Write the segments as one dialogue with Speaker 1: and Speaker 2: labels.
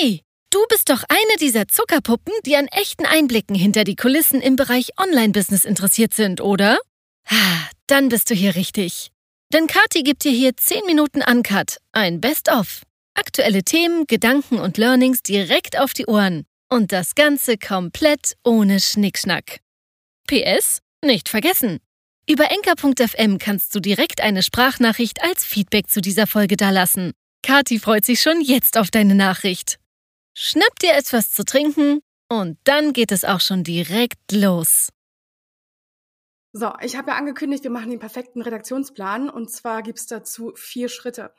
Speaker 1: Hey, du bist doch eine dieser Zuckerpuppen, die an echten Einblicken hinter die Kulissen im Bereich Online-Business interessiert sind, oder? Dann bist du hier richtig. Denn Kati gibt dir hier 10 Minuten Uncut, ein Best-of. Aktuelle Themen, Gedanken und Learnings direkt auf die Ohren. Und das Ganze komplett ohne Schnickschnack. PS, nicht vergessen. Über enker.fm kannst du direkt eine Sprachnachricht als Feedback zu dieser Folge dalassen. Kati freut sich schon jetzt auf deine Nachricht. Schnapp dir etwas zu trinken und dann geht es auch schon direkt los.
Speaker 2: So, ich habe ja angekündigt, wir machen den perfekten Redaktionsplan und zwar gibt's dazu vier Schritte.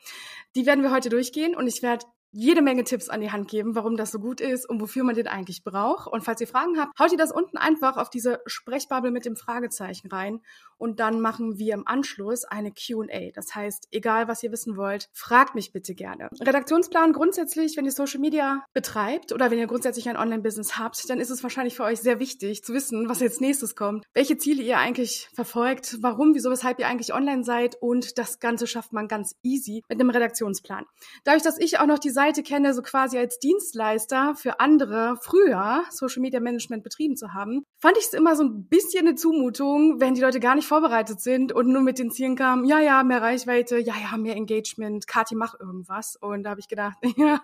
Speaker 2: Die werden wir heute durchgehen und ich werde jede Menge Tipps an die Hand geben, warum das so gut ist und wofür man den eigentlich braucht. Und falls ihr Fragen habt, haut ihr das unten einfach auf diese Sprechbubble mit dem Fragezeichen rein und dann machen wir im Anschluss eine Q&A. Das heißt, egal was ihr wissen wollt, fragt mich bitte gerne. Redaktionsplan grundsätzlich, wenn ihr Social Media betreibt oder wenn ihr grundsätzlich ein Online-Business habt, dann ist es wahrscheinlich für euch sehr wichtig zu wissen, was jetzt nächstes kommt, welche Ziele ihr eigentlich verfolgt, warum, wieso, weshalb ihr eigentlich online seid und das Ganze schafft man ganz easy mit einem Redaktionsplan. Dadurch, dass ich auch noch die Seite kenne, so quasi als Dienstleister für andere früher Social Media Management betrieben zu haben, fand ich es immer so ein bisschen eine Zumutung, wenn die Leute gar nicht vorbereitet sind und nur mit den Zielen kamen, ja, ja, mehr Reichweite, ja, ja, mehr Engagement, Kathi, mach irgendwas. Und da habe ich gedacht, ja,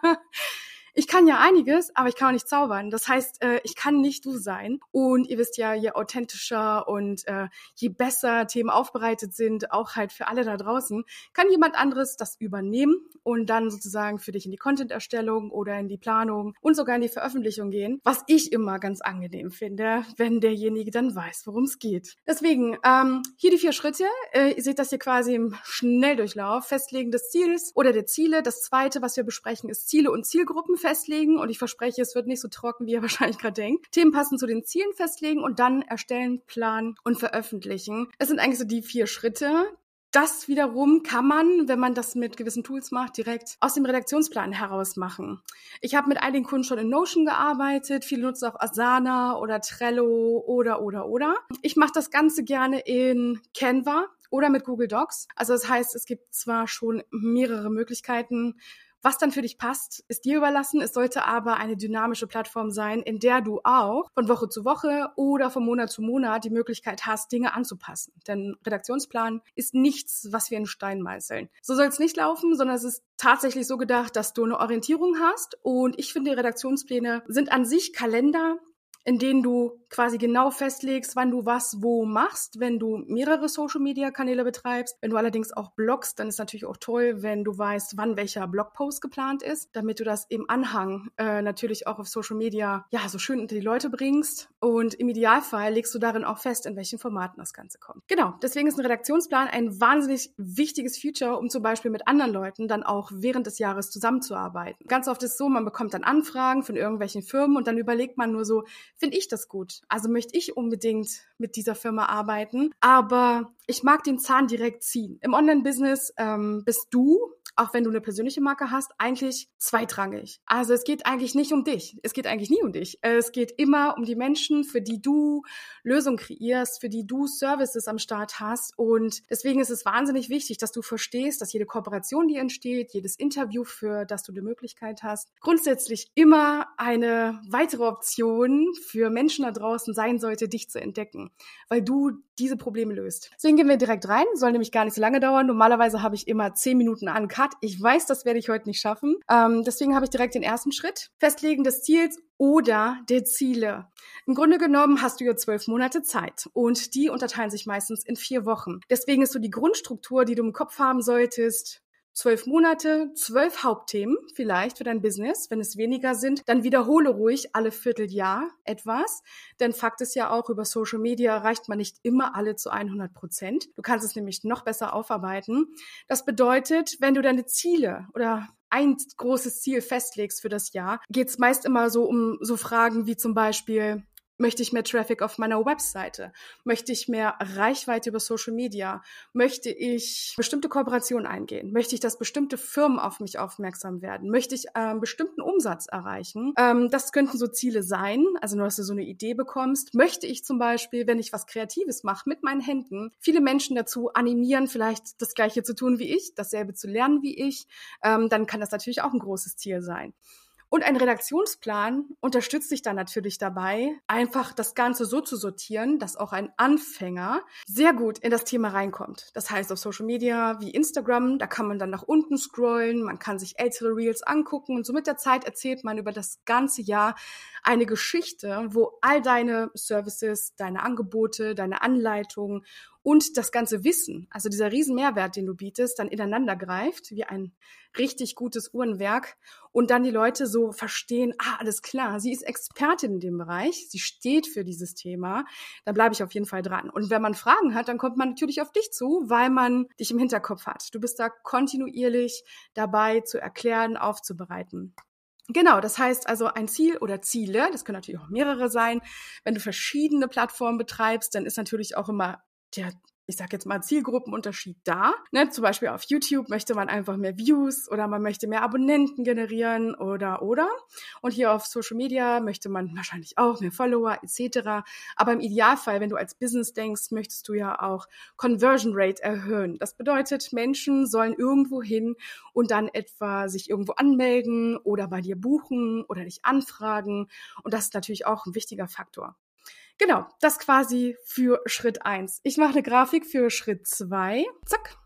Speaker 2: ich kann ja einiges, aber ich kann auch nicht zaubern. Das heißt, äh, ich kann nicht du sein. Und ihr wisst ja, je authentischer und äh, je besser Themen aufbereitet sind, auch halt für alle da draußen, kann jemand anderes das übernehmen und dann sozusagen für dich in die Content-Erstellung oder in die Planung und sogar in die Veröffentlichung gehen, was ich immer ganz angenehm finde, wenn derjenige dann weiß, worum es geht. Deswegen, ähm, hier die vier Schritte. Äh, ihr seht das hier quasi im Schnelldurchlauf. Festlegen des Ziels oder der Ziele. Das zweite, was wir besprechen, ist Ziele und Zielgruppen festlegen und ich verspreche, es wird nicht so trocken, wie ihr wahrscheinlich gerade denkt. Themen passen zu den Zielen festlegen und dann erstellen, planen und veröffentlichen. Es sind eigentlich so die vier Schritte. Das wiederum kann man, wenn man das mit gewissen Tools macht, direkt aus dem Redaktionsplan heraus machen. Ich habe mit einigen Kunden schon in Notion gearbeitet. Viele nutzen auch Asana oder Trello oder oder oder. Ich mache das Ganze gerne in Canva oder mit Google Docs. Also das heißt, es gibt zwar schon mehrere Möglichkeiten, was dann für dich passt, ist dir überlassen. Es sollte aber eine dynamische Plattform sein, in der du auch von Woche zu Woche oder von Monat zu Monat die Möglichkeit hast, Dinge anzupassen. Denn Redaktionsplan ist nichts, was wir in Stein meißeln. So soll es nicht laufen, sondern es ist tatsächlich so gedacht, dass du eine Orientierung hast. Und ich finde, Redaktionspläne sind an sich Kalender, in denen du quasi genau festlegst, wann du was wo machst, wenn du mehrere Social-Media-Kanäle betreibst. Wenn du allerdings auch bloggst, dann ist natürlich auch toll, wenn du weißt, wann welcher Blogpost geplant ist, damit du das im Anhang äh, natürlich auch auf Social Media ja so schön unter die Leute bringst. Und im Idealfall legst du darin auch fest, in welchen Formaten das Ganze kommt. Genau, deswegen ist ein Redaktionsplan ein wahnsinnig wichtiges Feature, um zum Beispiel mit anderen Leuten dann auch während des Jahres zusammenzuarbeiten. Ganz oft ist es so, man bekommt dann Anfragen von irgendwelchen Firmen und dann überlegt man nur so, finde ich das gut? Also möchte ich unbedingt mit dieser Firma arbeiten, aber ich mag den Zahn direkt ziehen. Im Online-Business ähm, bist du auch wenn du eine persönliche Marke hast, eigentlich zweitrangig. Also es geht eigentlich nicht um dich. Es geht eigentlich nie um dich. Es geht immer um die Menschen, für die du Lösungen kreierst, für die du Services am Start hast. Und deswegen ist es wahnsinnig wichtig, dass du verstehst, dass jede Kooperation, die entsteht, jedes Interview, für das du die Möglichkeit hast, grundsätzlich immer eine weitere Option für Menschen da draußen sein sollte, dich zu entdecken, weil du diese Probleme löst. Deswegen gehen wir direkt rein. Soll nämlich gar nicht so lange dauern. Normalerweise habe ich immer zehn Minuten an Cut. Ich weiß, das werde ich heute nicht schaffen. Ähm, deswegen habe ich direkt den ersten Schritt. Festlegen des Ziels oder der Ziele. Im Grunde genommen hast du ja zwölf Monate Zeit und die unterteilen sich meistens in vier Wochen. Deswegen ist so die Grundstruktur, die du im Kopf haben solltest, zwölf Monate, zwölf Hauptthemen vielleicht für dein Business. Wenn es weniger sind, dann wiederhole ruhig alle Vierteljahr etwas. Denn Fakt ist ja auch, über Social Media erreicht man nicht immer alle zu 100 Prozent. Du kannst es nämlich noch besser aufarbeiten. Das bedeutet, wenn du deine Ziele oder ein großes Ziel festlegst für das Jahr, geht es meist immer so um so Fragen wie zum Beispiel, Möchte ich mehr Traffic auf meiner Webseite? Möchte ich mehr Reichweite über Social Media? Möchte ich bestimmte Kooperationen eingehen? Möchte ich, dass bestimmte Firmen auf mich aufmerksam werden? Möchte ich ähm, bestimmten Umsatz erreichen? Ähm, das könnten so Ziele sein, also nur, dass du so eine Idee bekommst. Möchte ich zum Beispiel, wenn ich was Kreatives mache mit meinen Händen, viele Menschen dazu animieren, vielleicht das Gleiche zu tun wie ich, dasselbe zu lernen wie ich, ähm, dann kann das natürlich auch ein großes Ziel sein. Und ein Redaktionsplan unterstützt dich dann natürlich dabei, einfach das Ganze so zu sortieren, dass auch ein Anfänger sehr gut in das Thema reinkommt. Das heißt, auf Social Media wie Instagram, da kann man dann nach unten scrollen, man kann sich ältere Reels angucken und so mit der Zeit erzählt man über das ganze Jahr eine Geschichte, wo all deine Services, deine Angebote, deine Anleitungen und das ganze Wissen, also dieser riesen Mehrwert, den du bietest, dann ineinander greift, wie ein richtig gutes Uhrenwerk und dann die Leute so verstehen, ah, alles klar, sie ist Expertin in dem Bereich, sie steht für dieses Thema, dann bleibe ich auf jeden Fall dran. Und wenn man Fragen hat, dann kommt man natürlich auf dich zu, weil man dich im Hinterkopf hat. Du bist da kontinuierlich dabei zu erklären, aufzubereiten. Genau, das heißt also ein Ziel oder Ziele, das können natürlich auch mehrere sein. Wenn du verschiedene Plattformen betreibst, dann ist natürlich auch immer der ich sage jetzt mal Zielgruppenunterschied da. Ne? Zum Beispiel auf YouTube möchte man einfach mehr Views oder man möchte mehr Abonnenten generieren oder oder. Und hier auf Social Media möchte man wahrscheinlich auch mehr Follower etc. Aber im Idealfall, wenn du als Business denkst, möchtest du ja auch Conversion Rate erhöhen. Das bedeutet, Menschen sollen irgendwo hin und dann etwa sich irgendwo anmelden oder bei dir buchen oder dich anfragen. Und das ist natürlich auch ein wichtiger Faktor. Genau, das quasi für Schritt eins. Ich mache eine Grafik für Schritt zwei. Zack.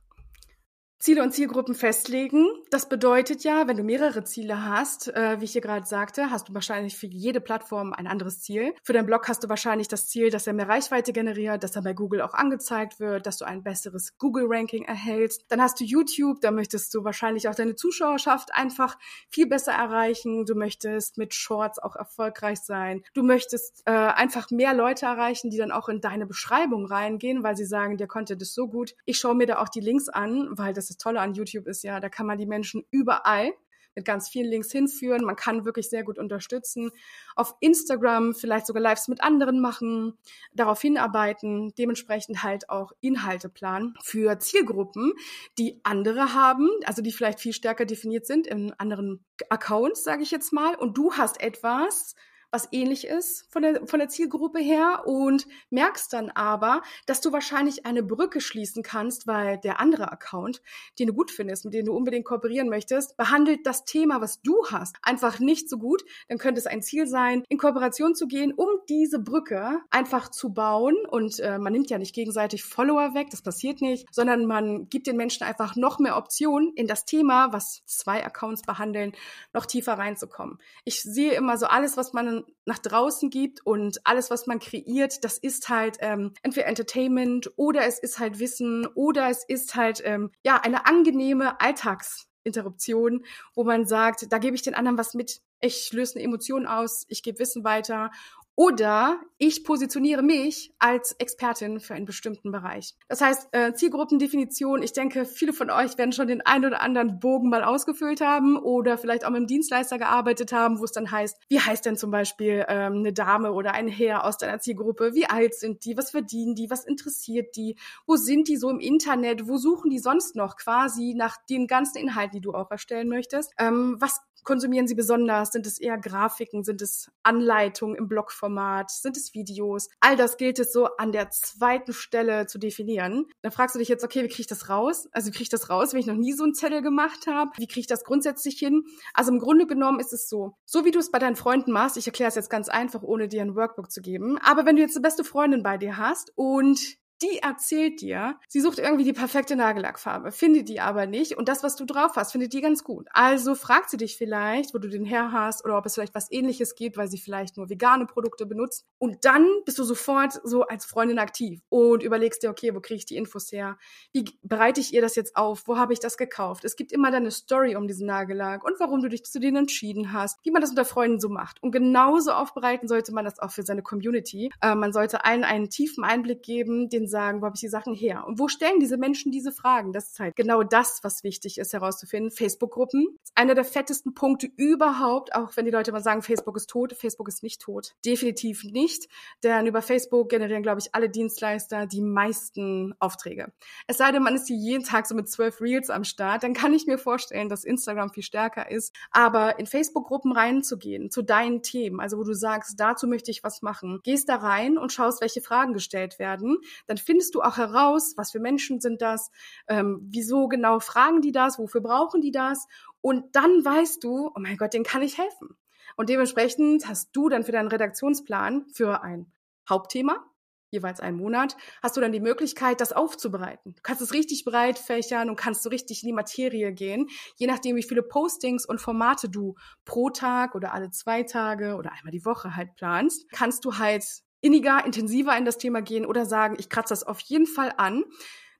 Speaker 2: Ziele und Zielgruppen festlegen. Das bedeutet ja, wenn du mehrere Ziele hast, äh, wie ich hier gerade sagte, hast du wahrscheinlich für jede Plattform ein anderes Ziel. Für deinen Blog hast du wahrscheinlich das Ziel, dass er mehr Reichweite generiert, dass er bei Google auch angezeigt wird, dass du ein besseres Google-Ranking erhältst. Dann hast du YouTube, da möchtest du wahrscheinlich auch deine Zuschauerschaft einfach viel besser erreichen. Du möchtest mit Shorts auch erfolgreich sein. Du möchtest äh, einfach mehr Leute erreichen, die dann auch in deine Beschreibung reingehen, weil sie sagen, der Content ist so gut. Ich schaue mir da auch die Links an, weil das das Tolle an YouTube ist ja, da kann man die Menschen überall mit ganz vielen Links hinführen. Man kann wirklich sehr gut unterstützen. Auf Instagram vielleicht sogar Lives mit anderen machen, darauf hinarbeiten, dementsprechend halt auch Inhalte planen für Zielgruppen, die andere haben, also die vielleicht viel stärker definiert sind in anderen Accounts, sage ich jetzt mal. Und du hast etwas, was ähnlich ist von der, von der Zielgruppe her und merkst dann aber, dass du wahrscheinlich eine Brücke schließen kannst, weil der andere Account, den du gut findest, mit dem du unbedingt kooperieren möchtest, behandelt das Thema, was du hast, einfach nicht so gut. Dann könnte es ein Ziel sein, in Kooperation zu gehen, um diese Brücke einfach zu bauen. Und äh, man nimmt ja nicht gegenseitig Follower weg, das passiert nicht, sondern man gibt den Menschen einfach noch mehr Optionen, in das Thema, was zwei Accounts behandeln, noch tiefer reinzukommen. Ich sehe immer so alles, was man nach draußen gibt und alles, was man kreiert, das ist halt ähm, entweder Entertainment oder es ist halt Wissen oder es ist halt ähm, ja eine angenehme Alltagsinterruption, wo man sagt, da gebe ich den anderen was mit. Ich löse eine Emotion aus, ich gebe Wissen weiter oder ich positioniere mich als Expertin für einen bestimmten Bereich. Das heißt, äh, Zielgruppendefinition, ich denke, viele von euch werden schon den einen oder anderen Bogen mal ausgefüllt haben oder vielleicht auch mit einem Dienstleister gearbeitet haben, wo es dann heißt, wie heißt denn zum Beispiel ähm, eine Dame oder ein Herr aus deiner Zielgruppe? Wie alt sind die? Was verdienen die? Was interessiert die? Wo sind die so im Internet? Wo suchen die sonst noch quasi nach den ganzen Inhalten, die du auch erstellen möchtest? Ähm, was konsumieren Sie besonders? Sind es eher Grafiken? Sind es Anleitungen im Blogformat? Sind es Videos? All das gilt es so an der zweiten Stelle zu definieren. Dann fragst du dich jetzt, okay, wie kriege ich das raus? Also wie kriege ich das raus, wenn ich noch nie so einen Zettel gemacht habe? Wie kriege ich das grundsätzlich hin? Also im Grunde genommen ist es so, so wie du es bei deinen Freunden machst, ich erkläre es jetzt ganz einfach, ohne dir ein Workbook zu geben, aber wenn du jetzt eine beste Freundin bei dir hast und die erzählt dir, sie sucht irgendwie die perfekte Nagellackfarbe, findet die aber nicht und das, was du drauf hast, findet die ganz gut. Also fragt sie dich vielleicht, wo du den her hast oder ob es vielleicht was ähnliches gibt, weil sie vielleicht nur vegane Produkte benutzt und dann bist du sofort so als Freundin aktiv und überlegst dir, okay, wo kriege ich die Infos her? Wie bereite ich ihr das jetzt auf? Wo habe ich das gekauft? Es gibt immer dann eine Story um diesen Nagellack und warum du dich zu denen entschieden hast, wie man das unter Freunden so macht. Und genauso aufbereiten sollte man das auch für seine Community. Äh, man sollte allen einen tiefen Einblick geben, den sagen, wo habe ich die Sachen her? Und wo stellen diese Menschen diese Fragen? Das ist halt genau das, was wichtig ist herauszufinden. Facebook-Gruppen ist einer der fettesten Punkte überhaupt, auch wenn die Leute mal sagen, Facebook ist tot. Facebook ist nicht tot. Definitiv nicht. Denn über Facebook generieren, glaube ich, alle Dienstleister die meisten Aufträge. Es sei denn, man ist hier jeden Tag so mit zwölf Reels am Start, dann kann ich mir vorstellen, dass Instagram viel stärker ist. Aber in Facebook-Gruppen reinzugehen, zu deinen Themen, also wo du sagst, dazu möchte ich was machen, gehst da rein und schaust, welche Fragen gestellt werden, dann findest du auch heraus, was für Menschen sind das, ähm, wieso genau fragen die das, wofür brauchen die das Und dann weißt du, oh mein Gott, den kann ich helfen. Und dementsprechend hast du dann für deinen Redaktionsplan für ein Hauptthema, jeweils einen Monat, hast du dann die Möglichkeit, das aufzubereiten. Du kannst es richtig breit fächern und kannst so richtig in die Materie gehen, je nachdem, wie viele Postings und Formate du pro Tag oder alle zwei Tage oder einmal die Woche halt planst, kannst du halt inniger, intensiver in das Thema gehen oder sagen, ich kratze das auf jeden Fall an.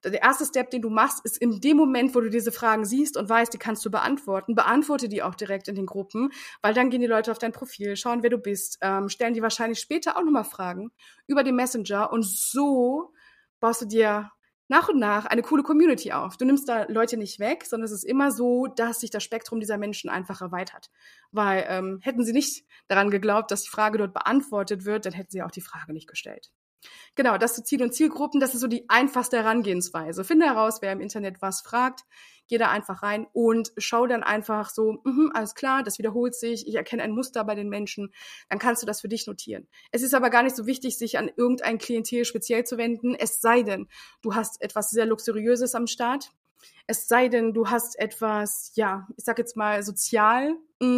Speaker 2: Der erste Step, den du machst, ist in dem Moment, wo du diese Fragen siehst und weißt, die kannst du beantworten, beantworte die auch direkt in den Gruppen, weil dann gehen die Leute auf dein Profil, schauen, wer du bist, ähm, stellen die wahrscheinlich später auch nochmal Fragen über den Messenger und so baust du dir nach und nach eine coole Community auf. Du nimmst da Leute nicht weg, sondern es ist immer so, dass sich das Spektrum dieser Menschen einfach erweitert. Weil ähm, hätten sie nicht daran geglaubt, dass die Frage dort beantwortet wird, dann hätten sie auch die Frage nicht gestellt. Genau, das zu Ziel- und Zielgruppen, das ist so die einfachste Herangehensweise. Finde heraus, wer im Internet was fragt, geh da einfach rein und schau dann einfach so, mh, alles klar, das wiederholt sich, ich erkenne ein Muster bei den Menschen, dann kannst du das für dich notieren. Es ist aber gar nicht so wichtig, sich an irgendein Klientel speziell zu wenden, es sei denn, du hast etwas sehr Luxuriöses am Start, es sei denn, du hast etwas, ja, ich sag jetzt mal sozial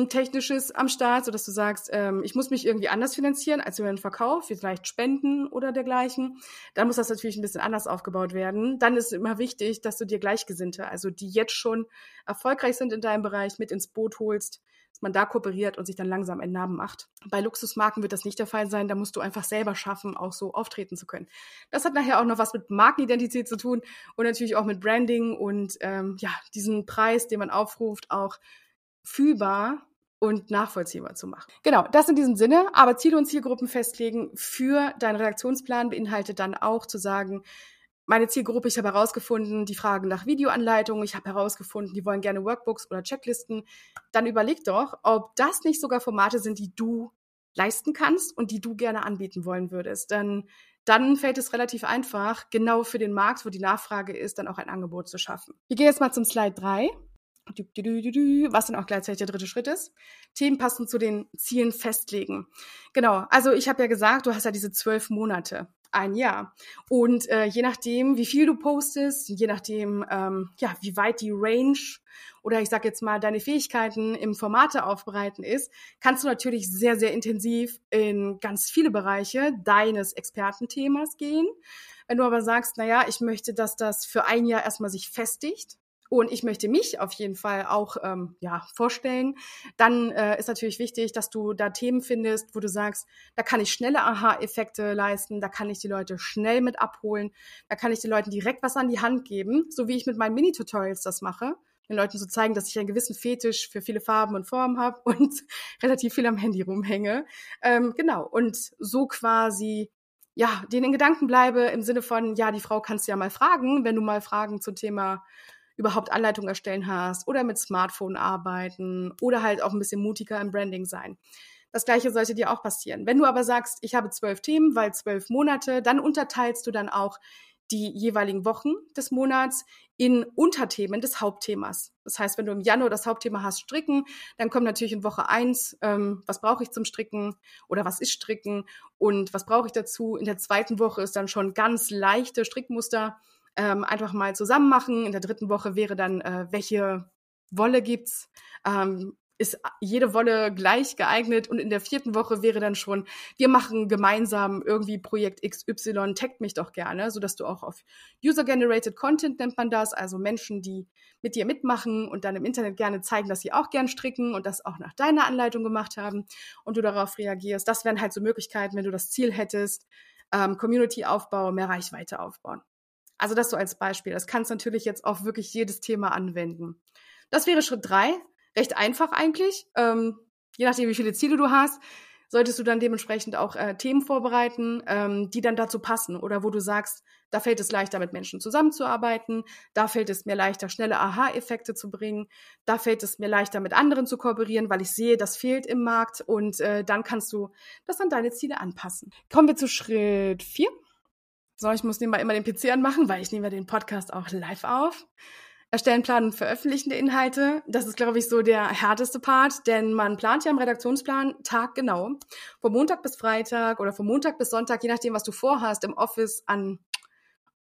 Speaker 2: technisches am Start, so dass du sagst, ähm, ich muss mich irgendwie anders finanzieren als über den Verkauf, vielleicht Spenden oder dergleichen. Dann muss das natürlich ein bisschen anders aufgebaut werden. Dann ist es immer wichtig, dass du dir Gleichgesinnte, also die jetzt schon erfolgreich sind in deinem Bereich, mit ins Boot holst, dass man da kooperiert und sich dann langsam einen Namen macht. Bei Luxusmarken wird das nicht der Fall sein. Da musst du einfach selber schaffen, auch so auftreten zu können. Das hat nachher auch noch was mit Markenidentität zu tun und natürlich auch mit Branding und ähm, ja, diesen Preis, den man aufruft, auch fühlbar und nachvollziehbar zu machen. Genau, das in diesem Sinne. Aber Ziele und Zielgruppen festlegen für deinen Redaktionsplan beinhaltet dann auch zu sagen, meine Zielgruppe, ich habe herausgefunden, die fragen nach Videoanleitungen, ich habe herausgefunden, die wollen gerne Workbooks oder Checklisten. Dann überleg doch, ob das nicht sogar Formate sind, die du leisten kannst und die du gerne anbieten wollen würdest. Dann, dann fällt es relativ einfach, genau für den Markt, wo die Nachfrage ist, dann auch ein Angebot zu schaffen. Wir gehen jetzt mal zum Slide 3 was dann auch gleichzeitig der dritte Schritt ist. Themen passend zu den Zielen festlegen. Genau, also ich habe ja gesagt, du hast ja diese zwölf Monate ein Jahr. Und äh, je nachdem, wie viel du postest, je nachdem, ähm, ja, wie weit die Range oder ich sage jetzt mal deine Fähigkeiten im Formate aufbereiten ist, kannst du natürlich sehr, sehr intensiv in ganz viele Bereiche deines Expertenthemas gehen. Wenn du aber sagst, na ja, ich möchte, dass das für ein Jahr erstmal sich festigt, und ich möchte mich auf jeden Fall auch ähm, ja, vorstellen, dann äh, ist natürlich wichtig, dass du da Themen findest, wo du sagst, da kann ich schnelle Aha-Effekte leisten, da kann ich die Leute schnell mit abholen, da kann ich den Leuten direkt was an die Hand geben, so wie ich mit meinen Mini-Tutorials das mache. Den Leuten zu zeigen, dass ich einen gewissen Fetisch für viele Farben und Formen habe und relativ viel am Handy rumhänge. Ähm, genau, und so quasi ja, denen in Gedanken bleibe im Sinne von, ja, die Frau kannst du ja mal fragen, wenn du mal Fragen zum Thema überhaupt Anleitung erstellen hast oder mit Smartphone arbeiten oder halt auch ein bisschen mutiger im Branding sein. Das gleiche sollte dir auch passieren. Wenn du aber sagst, ich habe zwölf Themen, weil zwölf Monate, dann unterteilst du dann auch die jeweiligen Wochen des Monats in Unterthemen des Hauptthemas. Das heißt, wenn du im Januar das Hauptthema hast, Stricken, dann kommt natürlich in Woche eins, ähm, was brauche ich zum Stricken oder was ist Stricken und was brauche ich dazu. In der zweiten Woche ist dann schon ganz leichte Strickmuster ähm, einfach mal zusammen machen. In der dritten Woche wäre dann, äh, welche Wolle gibt's? Ähm, ist jede Wolle gleich geeignet und in der vierten Woche wäre dann schon, wir machen gemeinsam irgendwie Projekt XY, taggt mich doch gerne, so dass du auch auf User-Generated Content nennt man das, also Menschen, die mit dir mitmachen und dann im Internet gerne zeigen, dass sie auch gern stricken und das auch nach deiner Anleitung gemacht haben und du darauf reagierst. Das wären halt so Möglichkeiten, wenn du das Ziel hättest, ähm, Community-Aufbau, mehr Reichweite aufbauen. Also das so als Beispiel. Das kannst du natürlich jetzt auf wirklich jedes Thema anwenden. Das wäre Schritt drei. Recht einfach eigentlich. Ähm, je nachdem, wie viele Ziele du hast, solltest du dann dementsprechend auch äh, Themen vorbereiten, ähm, die dann dazu passen oder wo du sagst, da fällt es leichter, mit Menschen zusammenzuarbeiten, da fällt es mir leichter, schnelle Aha-Effekte zu bringen, da fällt es mir leichter, mit anderen zu kooperieren, weil ich sehe, das fehlt im Markt und äh, dann kannst du das an deine Ziele anpassen. Kommen wir zu Schritt vier. So, ich muss nebenbei immer den PC anmachen, weil ich nehme ja den Podcast auch live auf. Erstellen, planen und veröffentlichen der Inhalte. Das ist, glaube ich, so der härteste Part, denn man plant ja im Redaktionsplan taggenau. Vom Montag bis Freitag oder vom Montag bis Sonntag, je nachdem, was du vorhast, im Office an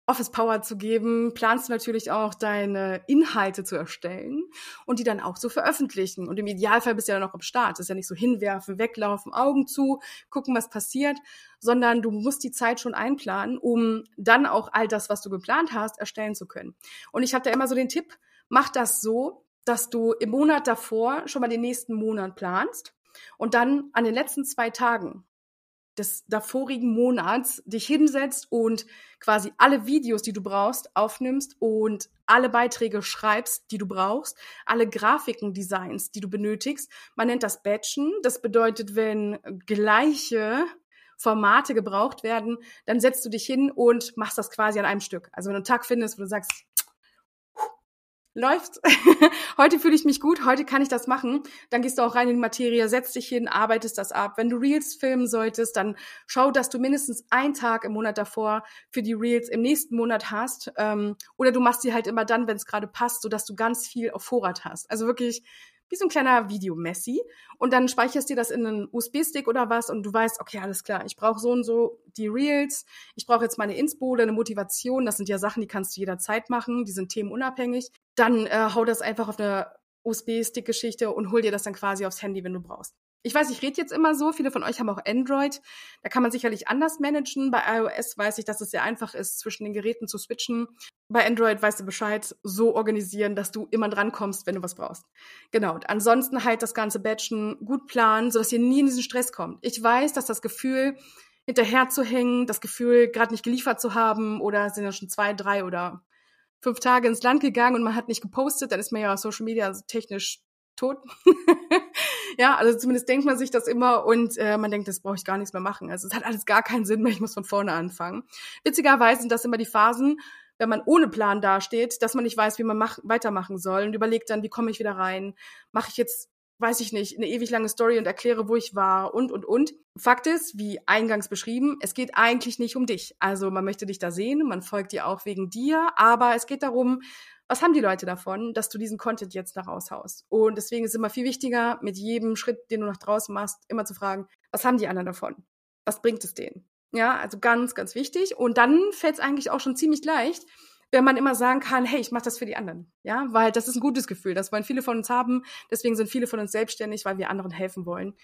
Speaker 2: Office Power zu geben, planst du natürlich auch deine Inhalte zu erstellen und die dann auch zu veröffentlichen. Und im Idealfall bist du ja noch am Start. Das ist ja nicht so hinwerfen, weglaufen, Augen zu, gucken, was passiert, sondern du musst die Zeit schon einplanen, um dann auch all das, was du geplant hast, erstellen zu können. Und ich habe da immer so den Tipp, mach das so, dass du im Monat davor schon mal den nächsten Monat planst und dann an den letzten zwei Tagen des davorigen Monats dich hinsetzt und quasi alle Videos, die du brauchst, aufnimmst und alle Beiträge schreibst, die du brauchst, alle Grafiken, Designs, die du benötigst. Man nennt das Batchen. Das bedeutet, wenn gleiche Formate gebraucht werden, dann setzt du dich hin und machst das quasi an einem Stück. Also wenn du einen Tag findest, wo du sagst, läuft. heute fühle ich mich gut, heute kann ich das machen. Dann gehst du auch rein in die Materie, setzt dich hin, arbeitest das ab. Wenn du Reels filmen solltest, dann schau, dass du mindestens einen Tag im Monat davor für die Reels im nächsten Monat hast. Ähm, oder du machst sie halt immer dann, wenn es gerade passt, sodass du ganz viel auf Vorrat hast. Also wirklich wie so ein kleiner Videomessi. Und dann speicherst du das in einen USB-Stick oder was und du weißt, okay, alles klar, ich brauche so und so die Reels, ich brauche jetzt meine Inspo oder eine Motivation. Das sind ja Sachen, die kannst du jederzeit machen, die sind themenunabhängig. Dann äh, hau das einfach auf eine USB-Stick-Geschichte und hol dir das dann quasi aufs Handy, wenn du brauchst. Ich weiß, ich rede jetzt immer so, viele von euch haben auch Android. Da kann man sicherlich anders managen. Bei iOS weiß ich, dass es sehr einfach ist, zwischen den Geräten zu switchen. Bei Android weißt du Bescheid, so organisieren, dass du immer drankommst, wenn du was brauchst. Genau. Und ansonsten halt das ganze Batchen gut planen, sodass ihr nie in diesen Stress kommt. Ich weiß, dass das Gefühl, hinterher zu hängen, das Gefühl, gerade nicht geliefert zu haben oder sind ja schon zwei, drei oder fünf Tage ins Land gegangen und man hat nicht gepostet, dann ist man ja Social Media technisch tot. ja, also zumindest denkt man sich das immer und äh, man denkt, das brauche ich gar nichts mehr machen. Also es hat alles gar keinen Sinn mehr, ich muss von vorne anfangen. Witzigerweise sind das immer die Phasen, wenn man ohne Plan dasteht, dass man nicht weiß, wie man mach, weitermachen soll und überlegt dann, wie komme ich wieder rein? Mache ich jetzt, weiß ich nicht, eine ewig lange Story und erkläre, wo ich war und, und, und. Fakt ist, wie eingangs beschrieben, es geht eigentlich nicht um dich. Also man möchte dich da sehen, man folgt dir auch wegen dir, aber es geht darum, was haben die Leute davon, dass du diesen Content jetzt da raushaust? Und deswegen ist es immer viel wichtiger, mit jedem Schritt, den du nach draußen machst, immer zu fragen, was haben die anderen davon? Was bringt es denen? Ja, also ganz, ganz wichtig. Und dann fällt es eigentlich auch schon ziemlich leicht, wenn man immer sagen kann, hey, ich mache das für die anderen. Ja, weil das ist ein gutes Gefühl. Das wollen viele von uns haben. Deswegen sind viele von uns selbstständig, weil wir anderen helfen wollen.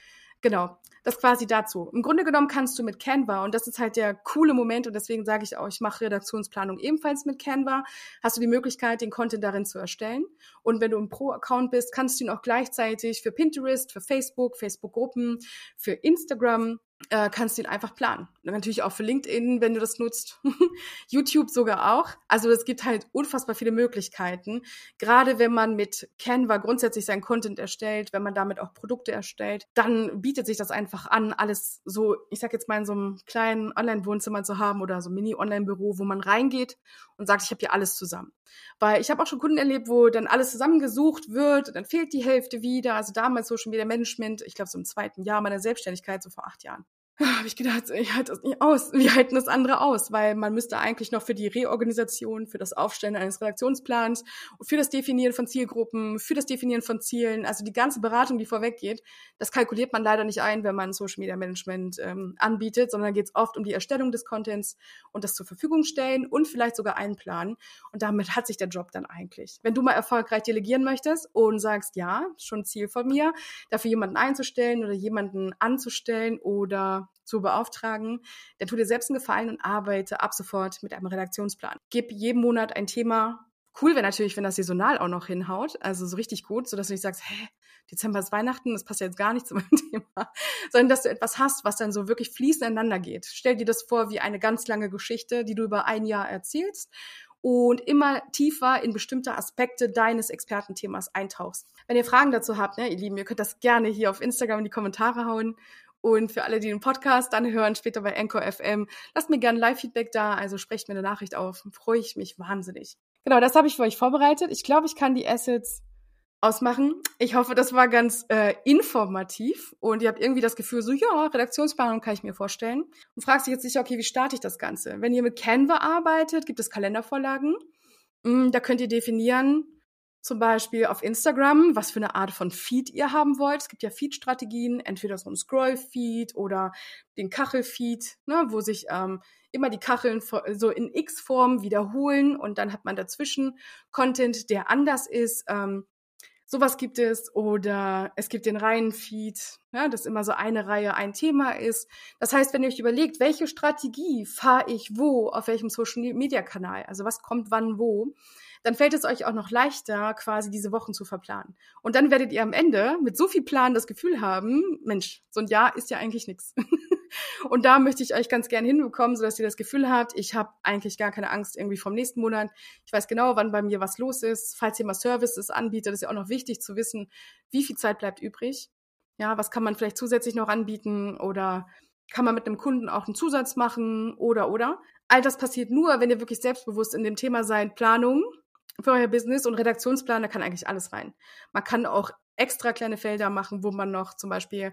Speaker 2: Genau, das quasi dazu. Im Grunde genommen kannst du mit Canva, und das ist halt der coole Moment, und deswegen sage ich auch, ich mache Redaktionsplanung ebenfalls mit Canva, hast du die Möglichkeit, den Content darin zu erstellen. Und wenn du im Pro-Account bist, kannst du ihn auch gleichzeitig für Pinterest, für Facebook, Facebook-Gruppen, für Instagram äh, kannst du ihn einfach planen. Und natürlich auch für LinkedIn, wenn du das nutzt. YouTube sogar auch. Also es gibt halt unfassbar viele Möglichkeiten. Gerade wenn man mit Canva grundsätzlich seinen Content erstellt, wenn man damit auch Produkte erstellt, dann bietet sich das einfach an, alles so, ich sag jetzt mal in so einem kleinen Online-Wohnzimmer zu haben oder so ein Mini-Online-Büro, wo man reingeht und sagt, ich habe hier alles zusammen. Weil ich habe auch schon Kunden erlebt, wo dann alles zusammengesucht wird, dann fehlt die Hälfte wieder. Also damals Social Media Management, ich glaube so im zweiten Jahr meiner Selbstständigkeit, so vor acht Jahren habe ich gedacht, ich halte das nicht aus. Wie halten das andere aus? Weil man müsste eigentlich noch für die Reorganisation, für das Aufstellen eines Redaktionsplans, für das Definieren von Zielgruppen, für das Definieren von Zielen, also die ganze Beratung, die vorweggeht, das kalkuliert man leider nicht ein, wenn man Social Media Management ähm, anbietet, sondern geht es oft um die Erstellung des Contents und das zur Verfügung stellen und vielleicht sogar einplanen. Und damit hat sich der Job dann eigentlich. Wenn du mal erfolgreich delegieren möchtest und sagst, ja, schon Ziel von mir, dafür jemanden einzustellen oder jemanden anzustellen oder zu beauftragen, dann tu dir selbst einen Gefallen und arbeite ab sofort mit einem Redaktionsplan. Gib jeden Monat ein Thema. Cool wäre natürlich, wenn das saisonal auch noch hinhaut, also so richtig gut, sodass du nicht sagst, hä, Dezember ist Weihnachten, das passt ja jetzt gar nicht zu meinem Thema, sondern dass du etwas hast, was dann so wirklich fließend ineinander geht. Stell dir das vor wie eine ganz lange Geschichte, die du über ein Jahr erzählst und immer tiefer in bestimmte Aspekte deines Expertenthemas eintauchst. Wenn ihr Fragen dazu habt, ne, ihr Lieben, ihr könnt das gerne hier auf Instagram in die Kommentare hauen und für alle, die den Podcast dann hören, später bei Anchor FM, lasst mir gerne Live-Feedback da, also sprecht mir eine Nachricht auf, freue ich mich wahnsinnig. Genau, das habe ich für euch vorbereitet. Ich glaube, ich kann die Assets ausmachen. Ich hoffe, das war ganz äh, informativ und ihr habt irgendwie das Gefühl, so ja, Redaktionsplanung kann ich mir vorstellen. Und fragst dich jetzt sicher, okay, wie starte ich das Ganze? Wenn ihr mit Canva arbeitet, gibt es Kalendervorlagen. Mm, da könnt ihr definieren, zum Beispiel auf Instagram, was für eine Art von Feed ihr haben wollt. Es gibt ja Feed-Strategien, entweder so ein Scroll-Feed oder den Kachel-Feed, ne, wo sich ähm, immer die Kacheln so in X-Form wiederholen und dann hat man dazwischen Content, der anders ist. Ähm, sowas gibt es oder es gibt den reinen Feed, ja, dass immer so eine Reihe ein Thema ist. Das heißt, wenn ihr euch überlegt, welche Strategie fahre ich wo, auf welchem Social-Media-Kanal, also was kommt wann wo, dann fällt es euch auch noch leichter, quasi diese Wochen zu verplanen. Und dann werdet ihr am Ende mit so viel Plan das Gefühl haben, Mensch, so ein Jahr ist ja eigentlich nichts. Und da möchte ich euch ganz gern hinbekommen, sodass ihr das Gefühl habt, ich habe eigentlich gar keine Angst irgendwie vom nächsten Monat. Ich weiß genau, wann bei mir was los ist. Falls ihr mal Services anbietet, ist ja auch noch wichtig zu wissen, wie viel Zeit bleibt übrig. Ja, was kann man vielleicht zusätzlich noch anbieten oder kann man mit einem Kunden auch einen Zusatz machen oder oder. All das passiert nur, wenn ihr wirklich selbstbewusst in dem Thema seid, Planung für euer Business und Redaktionsplan, da kann eigentlich alles rein. Man kann auch extra kleine Felder machen, wo man noch zum Beispiel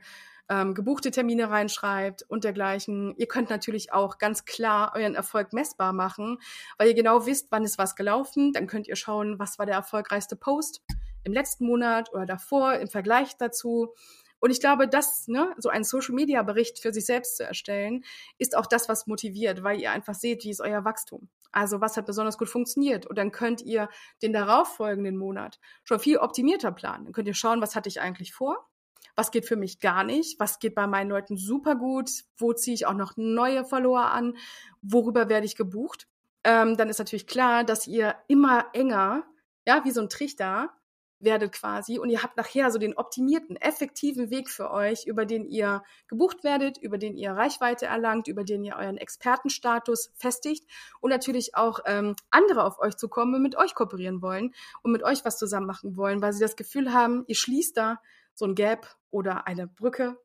Speaker 2: ähm, gebuchte Termine reinschreibt und dergleichen. Ihr könnt natürlich auch ganz klar euren Erfolg messbar machen, weil ihr genau wisst, wann ist was gelaufen. Dann könnt ihr schauen, was war der erfolgreichste Post im letzten Monat oder davor im Vergleich dazu. Und ich glaube, dass ne, so ein Social-Media-Bericht für sich selbst zu erstellen, ist auch das, was motiviert, weil ihr einfach seht, wie ist euer Wachstum. Also was hat besonders gut funktioniert. Und dann könnt ihr den darauffolgenden Monat schon viel optimierter planen. Dann könnt ihr schauen, was hatte ich eigentlich vor? Was geht für mich gar nicht? Was geht bei meinen Leuten super gut? Wo ziehe ich auch noch neue Follower an? Worüber werde ich gebucht? Ähm, dann ist natürlich klar, dass ihr immer enger, ja, wie so ein Trichter, werdet quasi und ihr habt nachher so den optimierten, effektiven Weg für euch, über den ihr gebucht werdet, über den ihr Reichweite erlangt, über den ihr euren Expertenstatus festigt und natürlich auch ähm, andere auf euch zu kommen und mit euch kooperieren wollen und mit euch was zusammen machen wollen, weil sie das Gefühl haben, ihr schließt da so ein Gap oder eine Brücke,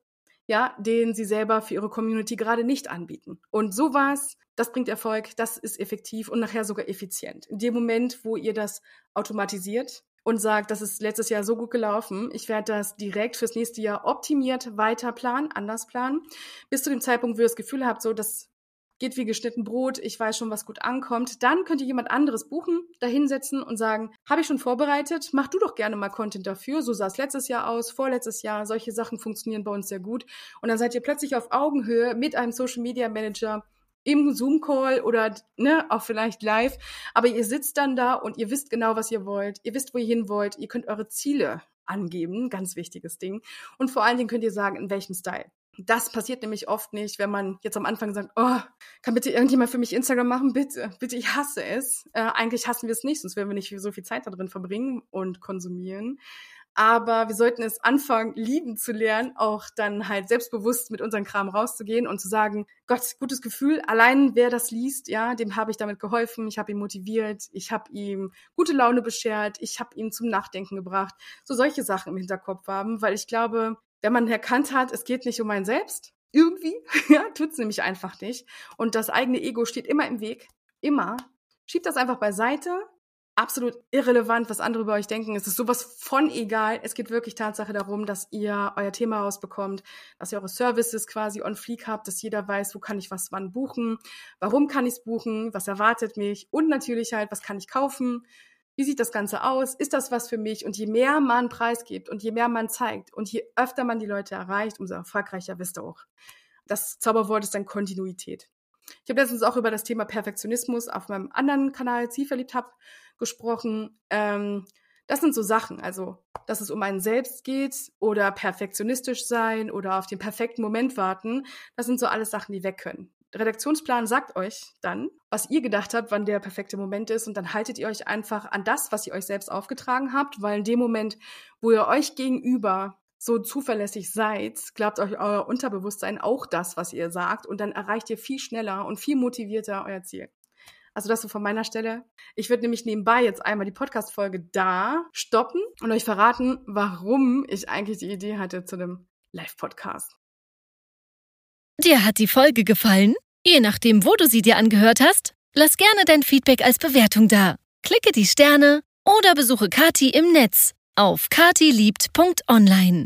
Speaker 2: ja, den sie selber für ihre Community gerade nicht anbieten. Und sowas, das bringt Erfolg, das ist effektiv und nachher sogar effizient. In dem Moment, wo ihr das automatisiert, und sagt, das ist letztes Jahr so gut gelaufen, ich werde das direkt fürs nächste Jahr optimiert weiter planen, anders planen, bis zu dem Zeitpunkt, wo ihr das Gefühl habt, so, das geht wie geschnitten Brot, ich weiß schon, was gut ankommt, dann könnt ihr jemand anderes buchen, da hinsetzen und sagen, habe ich schon vorbereitet, mach du doch gerne mal Content dafür, so sah es letztes Jahr aus, vorletztes Jahr, solche Sachen funktionieren bei uns sehr gut. Und dann seid ihr plötzlich auf Augenhöhe mit einem Social Media Manager im Zoom-Call oder ne, auch vielleicht live. Aber ihr sitzt dann da und ihr wisst genau, was ihr wollt. Ihr wisst, wo ihr hin wollt. Ihr könnt eure Ziele angeben, ganz wichtiges Ding. Und vor allen Dingen könnt ihr sagen, in welchem Style. Das passiert nämlich oft nicht, wenn man jetzt am Anfang sagt, oh, kann bitte irgendjemand für mich Instagram machen? Bitte, bitte, ich hasse es. Äh, eigentlich hassen wir es nicht, sonst werden wir nicht so viel Zeit da drin verbringen und konsumieren aber wir sollten es anfangen, lieben zu lernen, auch dann halt selbstbewusst mit unserem Kram rauszugehen und zu sagen, Gott, gutes Gefühl, allein wer das liest, ja, dem habe ich damit geholfen, ich habe ihn motiviert, ich habe ihm gute Laune beschert, ich habe ihn zum Nachdenken gebracht, so solche Sachen im Hinterkopf haben, weil ich glaube, wenn man erkannt hat, es geht nicht um ein Selbst, irgendwie, ja, tut's nämlich einfach nicht. Und das eigene Ego steht immer im Weg, immer, schiebt das einfach beiseite absolut irrelevant, was andere über euch denken. Es ist sowas von egal. Es geht wirklich Tatsache darum, dass ihr euer Thema rausbekommt, dass ihr eure Services quasi on fleek habt, dass jeder weiß, wo kann ich was wann buchen, warum kann ich es buchen, was erwartet mich und natürlich halt, was kann ich kaufen, wie sieht das Ganze aus, ist das was für mich? Und je mehr man preisgibt und je mehr man zeigt und je öfter man die Leute erreicht, umso erfolgreicher wisst ihr auch. Das Zauberwort ist dann Kontinuität. Ich habe letztens auch über das Thema Perfektionismus auf meinem anderen Kanal Zielverliebt hab gesprochen. Ähm, das sind so Sachen, also dass es um einen selbst geht oder perfektionistisch sein oder auf den perfekten Moment warten. Das sind so alles Sachen, die weg können. Redaktionsplan sagt euch dann, was ihr gedacht habt, wann der perfekte Moment ist und dann haltet ihr euch einfach an das, was ihr euch selbst aufgetragen habt, weil in dem Moment, wo ihr euch gegenüber so zuverlässig seid, glaubt euch euer Unterbewusstsein auch das, was ihr sagt und dann erreicht ihr viel schneller und viel motivierter euer Ziel. Also das so von meiner Stelle. Ich würde nämlich nebenbei jetzt einmal die Podcast-Folge da stoppen und euch verraten, warum ich eigentlich die Idee hatte zu dem Live-Podcast.
Speaker 1: Dir hat die Folge gefallen? Je nachdem, wo du sie dir angehört hast, lass gerne dein Feedback als Bewertung da. Klicke die Sterne oder besuche Kati im Netz auf katiliebt.online.